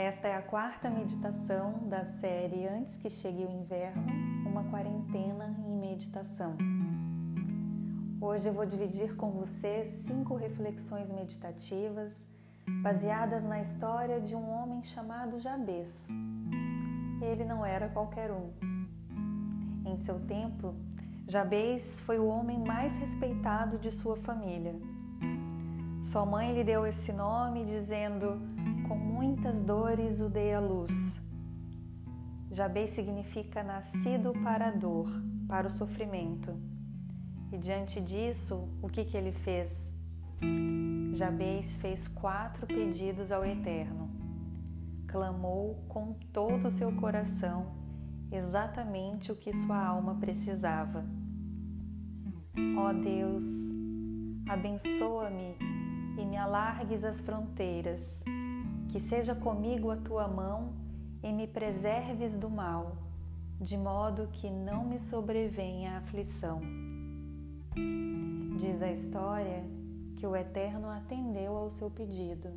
Esta é a quarta meditação da série Antes que Chegue o Inverno Uma Quarentena em Meditação. Hoje eu vou dividir com você cinco reflexões meditativas baseadas na história de um homem chamado Jabez. Ele não era qualquer um. Em seu tempo, Jabez foi o homem mais respeitado de sua família. Sua mãe lhe deu esse nome dizendo muitas dores o dei à luz. Jabez significa nascido para a dor, para o sofrimento. E diante disso, o que, que ele fez? Jabez fez quatro pedidos ao Eterno. Clamou com todo o seu coração exatamente o que sua alma precisava. Ó oh Deus, abençoa-me e me alargues as fronteiras que seja comigo a tua mão e me preserves do mal, de modo que não me sobrevenha a aflição. Diz a história que o Eterno atendeu ao seu pedido.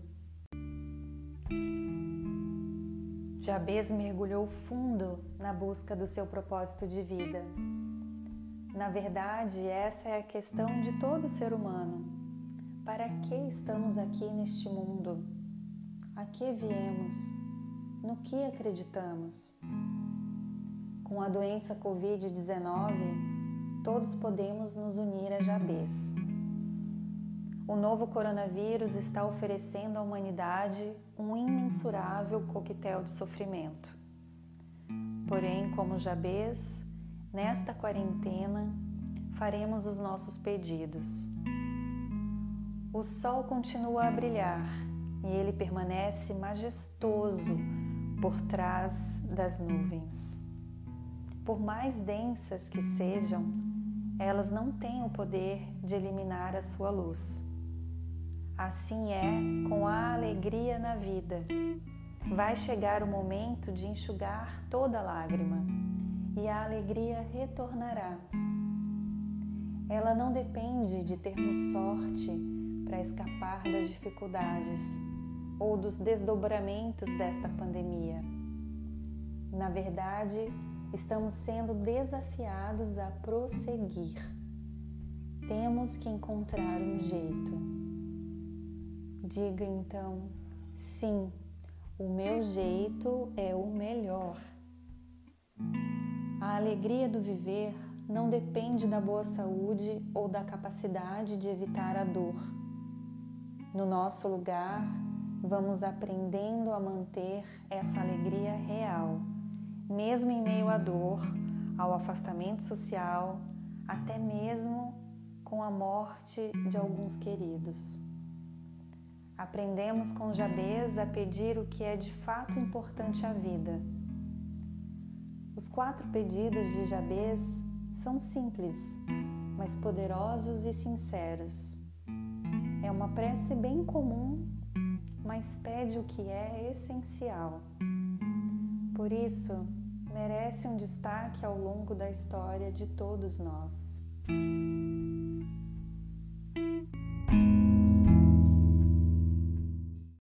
Jabez mergulhou fundo na busca do seu propósito de vida. Na verdade, essa é a questão de todo ser humano. Para que estamos aqui neste mundo? A que viemos? No que acreditamos? Com a doença Covid-19, todos podemos nos unir a Jabez. O novo coronavírus está oferecendo à humanidade um imensurável coquetel de sofrimento. Porém, como Jabez, nesta quarentena faremos os nossos pedidos. O sol continua a brilhar e ele permanece majestoso por trás das nuvens. Por mais densas que sejam, elas não têm o poder de eliminar a sua luz. Assim é com a alegria na vida. Vai chegar o momento de enxugar toda lágrima e a alegria retornará. Ela não depende de termos sorte para escapar das dificuldades ou dos desdobramentos desta pandemia. Na verdade, estamos sendo desafiados a prosseguir. Temos que encontrar um jeito. Diga então, sim, o meu jeito é o melhor. A alegria do viver não depende da boa saúde ou da capacidade de evitar a dor. No nosso lugar, vamos aprendendo a manter essa alegria real, mesmo em meio à dor, ao afastamento social, até mesmo com a morte de alguns queridos. Aprendemos com Jabez a pedir o que é de fato importante à vida. Os quatro pedidos de Jabez são simples, mas poderosos e sinceros. É uma prece bem comum mas pede o que é essencial. Por isso, merece um destaque ao longo da história de todos nós.